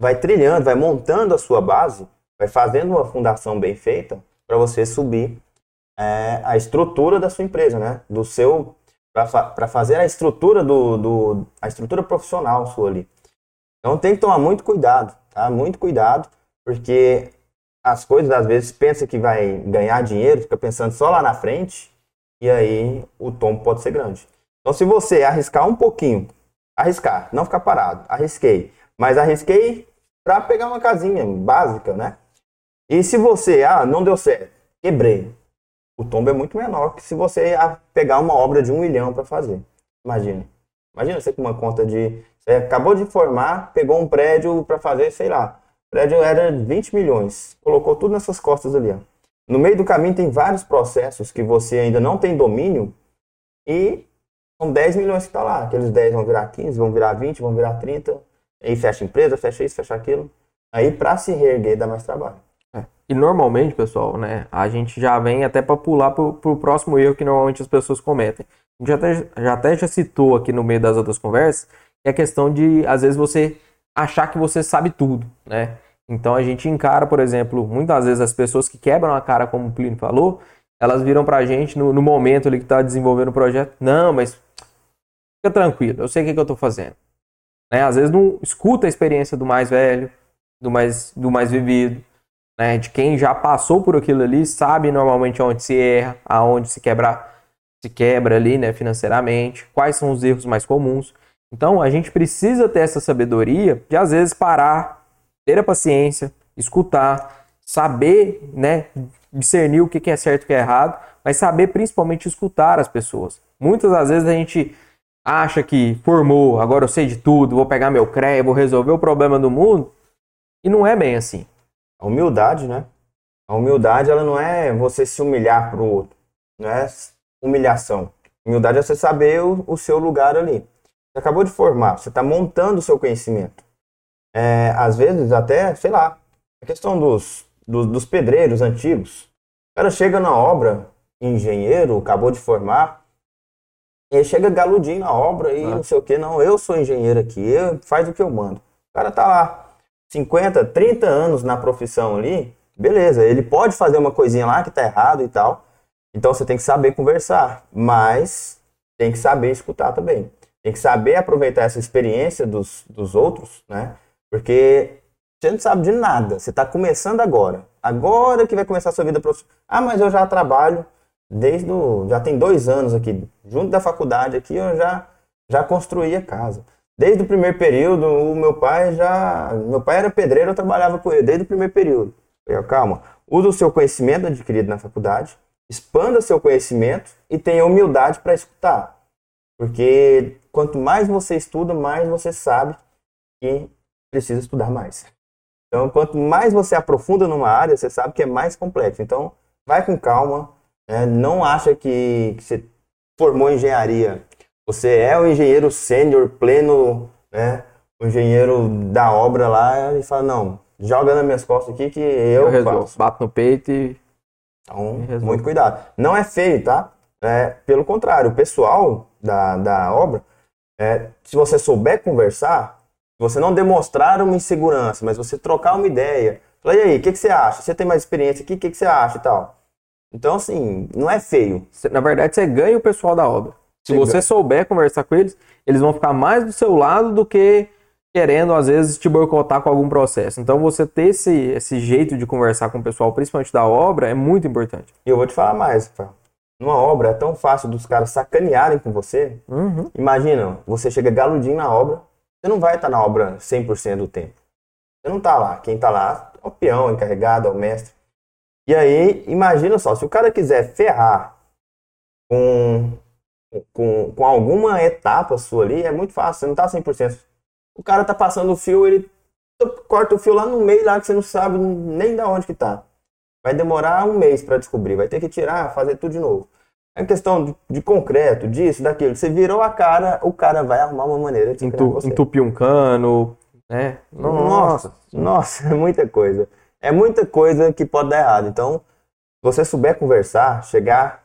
Vai trilhando, vai montando a sua base, vai fazendo uma fundação bem feita para você subir é, a estrutura da sua empresa, né? Do seu para fazer a estrutura do, do a estrutura profissional sua ali. Então tem que tomar muito cuidado, tá? Muito cuidado, porque as coisas às vezes pensa que vai ganhar dinheiro, fica pensando só lá na frente, e aí o tombo pode ser grande. Então se você arriscar um pouquinho, arriscar, não ficar parado, arrisquei, mas arrisquei para pegar uma casinha básica, né? E se você, ah, não deu certo, quebrei, o tombo é muito menor que se você pegar uma obra de um milhão para fazer. Imagina. Imagina você com uma conta de você acabou de formar, pegou um prédio para fazer, sei lá, o prédio era 20 milhões, colocou tudo nessas costas ali. Ó. No meio do caminho tem vários processos que você ainda não tem domínio e são 10 milhões que está lá. Aqueles 10 vão virar 15, vão virar 20, vão virar 30. Aí fecha a empresa, fecha isso, fecha aquilo. Aí para se reerguer dá mais trabalho. É. E normalmente, pessoal, né, a gente já vem até para pular para o próximo erro que normalmente as pessoas cometem. A gente até, já até já citou aqui no meio das outras conversas é a questão de, às vezes, você achar que você sabe tudo, né? Então a gente encara, por exemplo, muitas vezes as pessoas que quebram a cara, como o Plínio falou, elas viram pra gente no, no momento ali que tá desenvolvendo o projeto, não, mas fica tranquilo, eu sei o que, que eu tô fazendo. Né? Às vezes não escuta a experiência do mais velho, do mais, do mais vivido, né? de quem já passou por aquilo ali, sabe normalmente onde se erra, aonde se quebra, se quebra ali né, financeiramente, quais são os erros mais comuns. Então a gente precisa ter essa sabedoria de às vezes parar, ter a paciência, escutar, saber, né, discernir o que é certo e o que é errado, mas saber principalmente escutar as pessoas. Muitas das vezes a gente acha que formou, agora eu sei de tudo, vou pegar meu CREA, vou resolver o problema do mundo. E não é bem assim. A humildade, né? A humildade, ela não é você se humilhar pro outro. Não é humilhação. Humildade é você saber o, o seu lugar ali. Você acabou de formar, você está montando o seu conhecimento. É, às vezes, até, sei lá, a questão dos, dos, dos pedreiros antigos. O cara chega na obra, engenheiro, acabou de formar, e chega galudinho na obra e Ah. não sei o que, não, eu sou engenheiro aqui, eu, faz o que eu mando. O cara tá lá 50, 30 anos na profissão ali, beleza, ele pode fazer uma coisinha lá que tá errado e tal, então você tem que saber conversar, mas tem que saber escutar também. Tem que saber aproveitar essa experiência dos, dos outros, né? Porque você não sabe de nada, você está começando agora. Agora que vai começar a sua vida profissional. Ah, mas eu já trabalho desde o, já tem dois anos aqui, junto da faculdade aqui, eu já já construí a casa. Desde o primeiro período, o meu pai já, meu pai era pedreiro, eu trabalhava com ele desde o primeiro período. Eu, calma, use o seu conhecimento adquirido na faculdade, expanda seu conhecimento e tenha humildade para escutar. Porque quanto mais você estuda, mais você sabe que precisa estudar mais. Então, quanto mais você aprofunda numa área, você sabe que é mais complexo. Então, vai com calma, né? não acha que, que você formou engenharia. Você é o engenheiro sênior, pleno, né? o engenheiro da obra lá, e fala, não, joga nas minhas costas aqui que eu, Eu resolvo. faço. Bato no peito e. Então, muito cuidado. Não é feio, tá? É, pelo contrário, o pessoal da, da obra, é, se você souber conversar, se você não demonstrar uma insegurança, mas você trocar uma ideia, falar, e aí, o que, que você acha? Você tem mais experiência aqui, o que, que você acha e tal? Então, assim, não é feio. Na verdade, você ganha o pessoal da obra. Se Você souber conversar com eles, eles vão ficar mais do seu lado do que querendo, às vezes, te boicotar com algum processo. Então, você ter esse, esse jeito de conversar com o pessoal, principalmente da obra, é muito importante. E eu vou te falar mais, Rafael. Numa obra é tão fácil dos caras sacanearem com você. Uhum. Imagina, você chega galudinho na obra, você não vai estar na obra 100% do tempo. Você não tá lá. Quem tá lá é o peão, o encarregado, é o mestre. E aí, imagina só, se o cara quiser ferrar com, com, com alguma etapa sua ali, é muito fácil, você não tá 100%. O cara tá passando o fio, ele corta o fio lá no meio, lá que você não sabe nem da onde que tá. Vai demorar um mês para descobrir, vai ter que tirar, fazer tudo de novo. É questão de, de concreto, disso, daquilo. Você virou a cara, o cara vai arrumar uma maneira de Entu, você. entupir um cano, né? Nossa, nossa, é muita coisa. É muita coisa que pode dar errado. Então, se você souber conversar, chegar,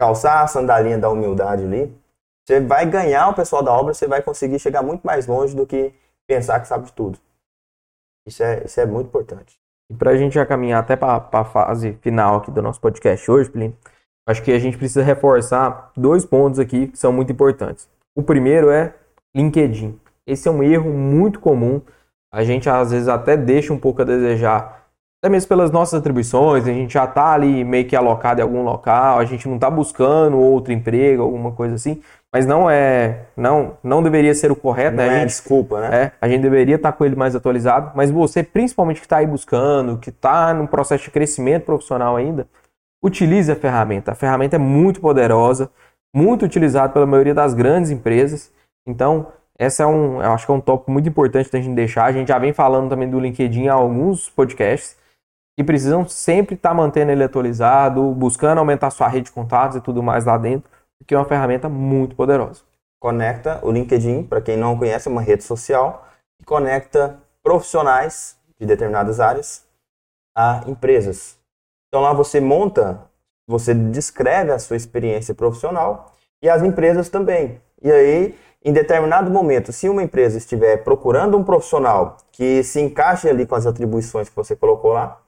calçar a sandalinha da humildade ali, você vai ganhar o pessoal da obra, você vai conseguir chegar muito mais longe do que pensar que sabe de tudo. Isso é, isso é muito importante. E para a gente já caminhar até para a fase final aqui do nosso podcast hoje, Plínio, acho que a gente precisa reforçar dois pontos aqui que são muito importantes. O primeiro é LinkedIn. Esse é um erro muito comum. A gente às vezes até deixa um pouco a desejar, até mesmo pelas nossas atribuições. A gente já está ali meio que alocado em algum local, a gente não está buscando outro emprego, alguma coisa assim. Mas não é, não, não deveria ser o correto, Não né? A é gente desculpa, né? é, a gente deveria estar com ele mais atualizado, mas você, principalmente que está aí buscando, que está num processo de crescimento profissional ainda, utilize a ferramenta. A ferramenta é muito poderosa, muito utilizada pela maioria das grandes empresas. Então, essa é um, eu acho que é um tópico muito importante da gente deixar. A gente já vem falando também do LinkedIn em alguns podcasts e precisam sempre estar mantendo ele atualizado, buscando aumentar sua rede de contatos e tudo mais lá dentro, porque é uma ferramenta muito poderosa. conecta o LinkedIn, para quem não conhece, é uma rede social que conecta profissionais de determinadas áreas a empresas. Então lá você monta, você descreve a sua experiência profissional e as empresas também. E aí, em determinado momento, se uma empresa estiver procurando um profissional que se encaixe ali com as atribuições que você colocou lá,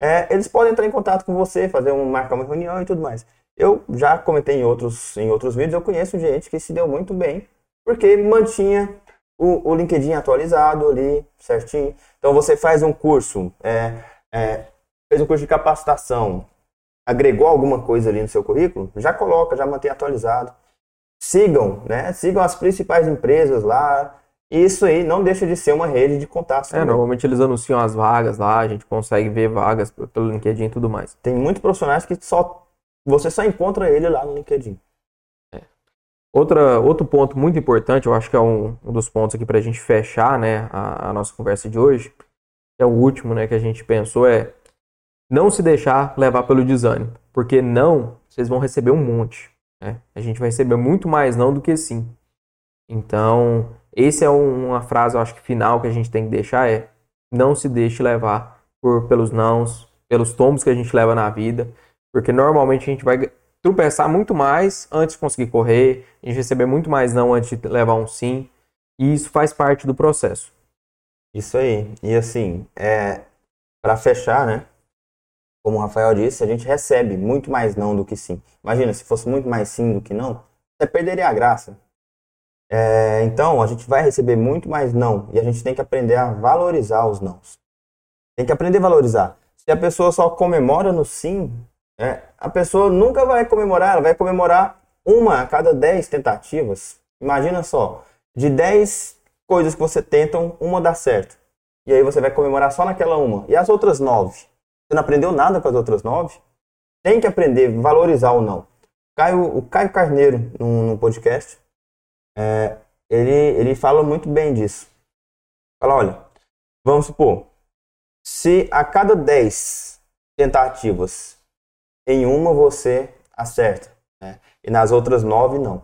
é, eles podem entrar em contato com você, fazer um, marcar uma reunião e tudo mais. Eu já comentei em outros, em outros vídeos, eu conheço gente que se deu muito bem, porque mantinha o, o LinkedIn atualizado ali, certinho. Então você faz um curso, é, é, fez um curso de capacitação, agregou alguma coisa ali no seu currículo, já coloca, já mantém atualizado. Sigam, né? Sigam as principais empresas lá. Isso aí não deixa de ser uma rede de contatos. É, normalmente eles anunciam as vagas lá, a gente consegue ver vagas pelo LinkedIn e tudo mais. Tem muitos profissionais que só você só encontra ele lá no LinkedIn. Outra, outro ponto muito importante, eu acho que é um, um dos pontos aqui para a gente fechar né, a, a, nossa conversa de hoje, é o último né, que a gente pensou, é não se deixar levar pelo desânimo. Porque não, vocês vão receber um monte. Né? A gente vai receber muito mais não do que sim. Então, esse é uma frase, eu acho que final que a gente tem que deixar é não se deixe levar por, pelos nãos, pelos tombos que a gente leva na vida, porque normalmente a gente vai tropeçar muito mais antes de conseguir correr, a gente receber muito mais não antes de levar um sim, e isso faz parte do processo. Isso aí. E assim, é, para fechar, né? Como o Rafael disse, a gente recebe muito mais não do que sim. Imagina, se fosse muito mais sim do que não, você perderia a graça. É, então, a gente vai receber muito mais não e a gente tem que aprender a valorizar os nãos. Tem que aprender a valorizar. Se a pessoa só comemora no sim, é, a pessoa nunca vai comemorar, ela vai comemorar uma a cada dez tentativas. Imagina só, de dez coisas que você tentam, uma dá certo. E aí você vai comemorar só naquela uma. E as outras nove? Você não aprendeu nada com as outras nove? Tem que aprender valorizar ou não. Caio, o Caio Carneiro, num, num podcast, é, ele, ele fala muito bem disso. Fala, olha, vamos supor, se a cada dez tentativas em uma você acerta, né? e nas outras nove não.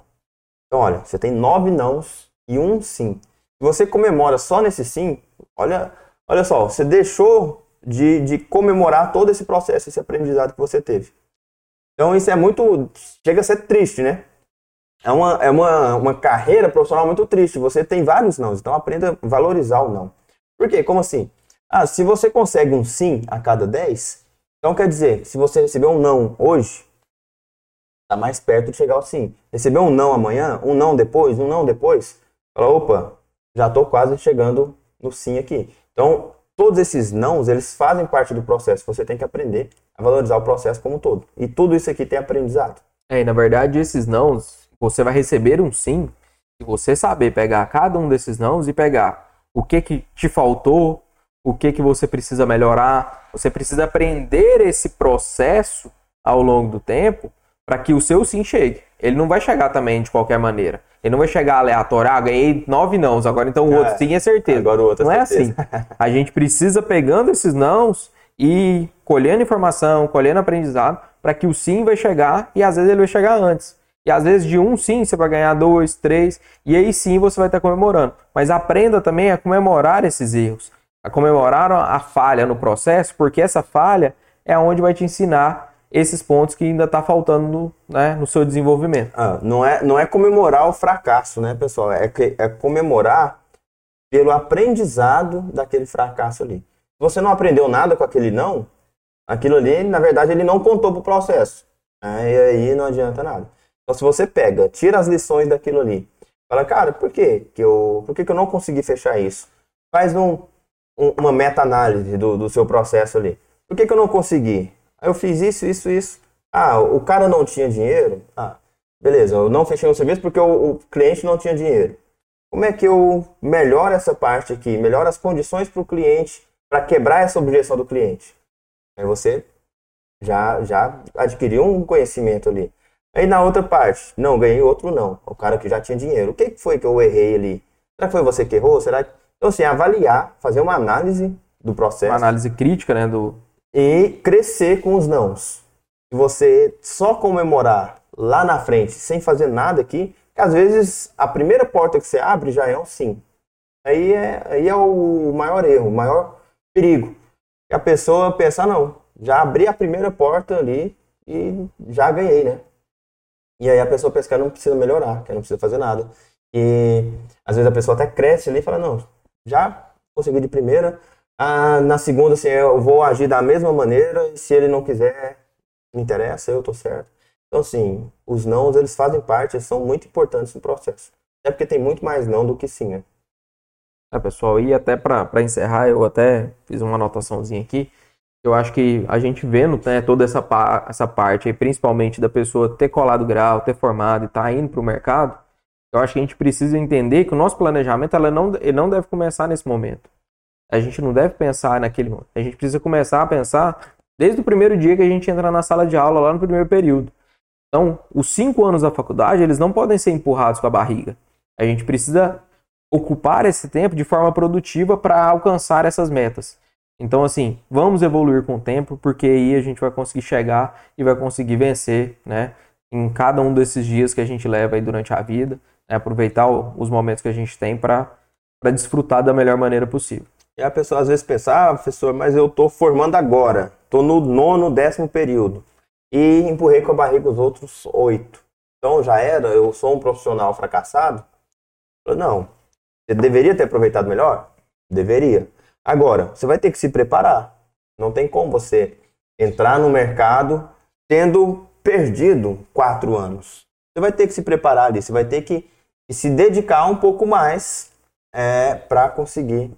Então, olha, você tem nove nãos e um sim. Se você comemora só nesse sim, olha, olha só, você deixou de, de comemorar todo esse processo, esse aprendizado que você teve. Então, isso é muito. chega a ser triste, né? É uma, é uma, uma carreira profissional muito triste. Você tem vários não, então aprenda a valorizar o não. Por quê? Como assim? Ah, se você consegue um sim a cada 10, então quer dizer, se você receber um não hoje, está mais perto de chegar ao sim. Receber um não amanhã, um não depois, um não depois, fala, opa, já estou quase chegando no sim aqui. Então, todos esses nãos, eles fazem parte do processo. Você tem que aprender a valorizar o processo como um todo. E tudo isso aqui tem aprendizado. É, e na verdade, esses nãos, você vai receber um sim, se você saber pegar cada um desses nãos e pegar o que que te faltou, o que, que você precisa melhorar. Você precisa aprender esse processo ao longo do tempo para que o seu sim chegue. Ele não vai chegar também de qualquer maneira. Ele não vai chegar aleatório, ah, ganhei nove nãos, agora então o outro é, sim é certeza. Agora o outro é não é certeza. assim. A gente precisa pegando esses nãos e colhendo informação, colhendo aprendizado, para que o sim vai chegar e às vezes ele vai chegar antes. E às vezes de um sim você vai ganhar dois, três, e aí sim você vai estar comemorando. Mas aprenda também a comemorar esses erros a comemorar a falha no processo, porque essa falha é onde vai te ensinar esses pontos que ainda está faltando no, né, no seu desenvolvimento. Ah, não, é, não é comemorar o fracasso, né, pessoal? É, é comemorar pelo aprendizado daquele fracasso ali. Se você não aprendeu nada com aquele não, aquilo ali, na verdade, ele não contou para o processo. Né? E aí não adianta nada. Então, se você pega, tira as lições daquilo ali, fala, cara, por que, que, eu, por que, que eu não consegui fechar isso? Faz um, uma meta-análise do, do seu processo ali. Por que, que eu não consegui? Eu fiz isso, isso, isso. Ah, o cara não tinha dinheiro? Ah, beleza, eu não fechei o serviço porque o, o cliente não tinha dinheiro. Como é que eu melhoro essa parte aqui? Melhoro as condições para o cliente, para quebrar essa objeção do cliente. Aí você já, já adquiriu um conhecimento ali. Aí na outra parte, não, ganhei outro não. O cara que já tinha dinheiro. O que foi que eu errei ali? Será que foi você que errou? Será que então, assim, avaliar, fazer uma análise do processo. Uma análise crítica, né? Do... E crescer com os nãos. Se você só comemorar lá na frente, sem fazer nada aqui, que às vezes a primeira porta que você abre já é um sim. Aí é, aí é o maior erro, o maior perigo. E a pessoa pensar, não, já abri a primeira porta ali e já ganhei, né? E aí a pessoa pensa que não precisa melhorar, que não precisa fazer nada. E às vezes a pessoa até cresce ali e fala, não, já consegui de primeira. Ah, na segunda, assim, eu vou agir da mesma maneira e se ele não quiser, me interessa, eu tô certo. Então, assim, os nãos, eles fazem parte, eles são muito importantes no processo. Até porque tem muito mais não do que sim, né? É, pessoal, e até para encerrar, eu até fiz uma anotaçãozinha aqui. Eu acho que a gente vendo né, toda essa, essa parte, aí, principalmente da pessoa ter colado grau, ter formado e tá indo para o mercado, eu acho que a gente precisa entender que o nosso planejamento ela não, ele não deve começar nesse momento. A gente não deve pensar naquele momento. A gente precisa começar a pensar desde o primeiro dia que a gente entra na sala de aula, lá no primeiro período. Então, os cinco anos da faculdade, eles não podem ser empurrados com a barriga. A gente precisa ocupar esse tempo de forma produtiva para alcançar essas metas. Então, assim, vamos evoluir com o tempo, porque aí a gente vai conseguir chegar e vai conseguir vencer, né? Em cada um desses dias que a gente leva aí durante a vida, né? aproveitar os momentos que a gente tem para desfrutar da melhor maneira possível. E a pessoa às vezes pensa, ah, professor, mas eu estou formando agora, estou no nono, décimo período, e empurrei com a barriga os outros oito. Então já era, eu sou um profissional fracassado? Não. Você deveria ter aproveitado melhor? Deveria. Agora, você vai ter que se preparar. Não tem como você entrar no mercado tendo perdido quatro anos. Você vai ter que se preparar ali, você vai ter que, que se dedicar um pouco mais é, para conseguir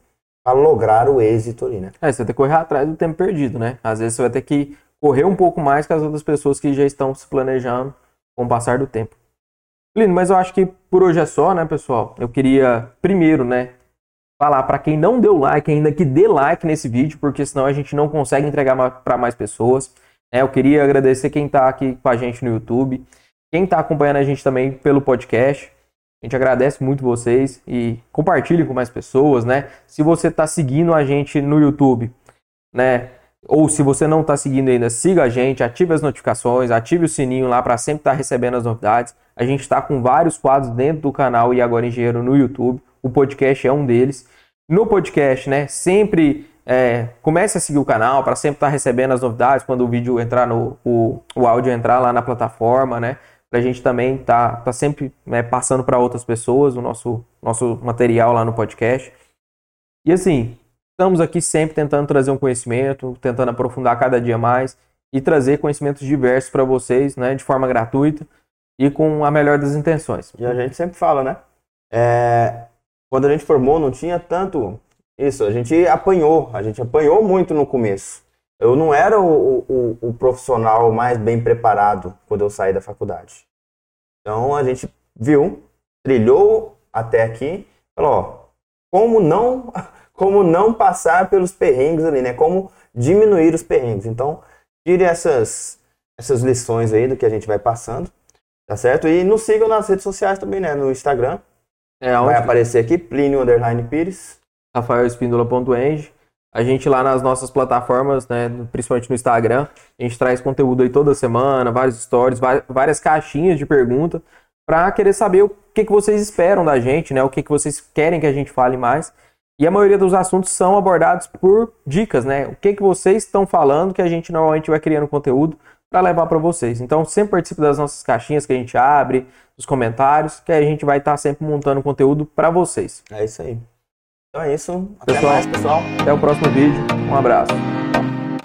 pra lograr o êxito ali, né? É, você ter que correr atrás do tempo perdido, né? Às vezes você vai ter que correr um pouco mais que as outras pessoas que já estão se planejando com o passar do tempo. Lindo, mas eu acho que por hoje é só, né, pessoal? Eu queria primeiro, né, falar para quem não deu like ainda que dê like nesse vídeo, porque senão a gente não consegue entregar para mais pessoas. É, eu queria agradecer quem está aqui com a gente no YouTube, quem está acompanhando a gente também pelo podcast. A gente agradece muito vocês e compartilhe com mais pessoas, né? Se você está seguindo a gente no YouTube, né? Ou se você não está seguindo ainda, siga a gente, ative as notificações, ative o sininho lá para sempre estar tá recebendo as novidades. A gente está com vários quadros dentro do canal e agora Engenheiro no YouTube. O podcast é um deles. No podcast, né? Sempre é, comece a seguir o canal para sempre estar tá recebendo as novidades quando o vídeo entrar no o, o áudio entrar lá na plataforma, né? Para a gente também tá, tá sempre né, passando para outras pessoas o nosso, nosso material lá no podcast. E assim, estamos aqui sempre tentando trazer um conhecimento, tentando aprofundar cada dia mais e trazer conhecimentos diversos para vocês, né, de forma gratuita e com a melhor das intenções. E a gente sempre fala, né? É, quando a gente formou, não tinha tanto isso. A gente apanhou, a gente apanhou muito no começo. Eu não era o, o, o profissional mais bem preparado quando eu saí da faculdade. Então a gente viu, trilhou até aqui, falou, ó, como não como não passar pelos perrengues ali, né? Como diminuir os perrengues. Então, tire essas, essas lições aí do que a gente vai passando, tá certo? E nos sigam nas redes sociais também, né? No Instagram. É, vai aparecer aqui, Plínio Underline Pires. RafaelEspíndola.eng. A gente lá nas nossas plataformas, né, principalmente no Instagram, a gente traz conteúdo aí toda semana, vários stories, várias caixinhas de pergunta para querer saber o que, que vocês esperam da gente, né, o que, que vocês querem que a gente fale mais. E a maioria dos assuntos são abordados por dicas, né? O que, que vocês estão falando que a gente normalmente vai criando conteúdo para levar para vocês. Então, sempre participe das nossas caixinhas que a gente abre, dos comentários, que a gente vai estar tá sempre montando conteúdo para vocês. É isso aí. Então é isso. Até pessoal, mais, pessoal. Até o próximo vídeo. Um abraço.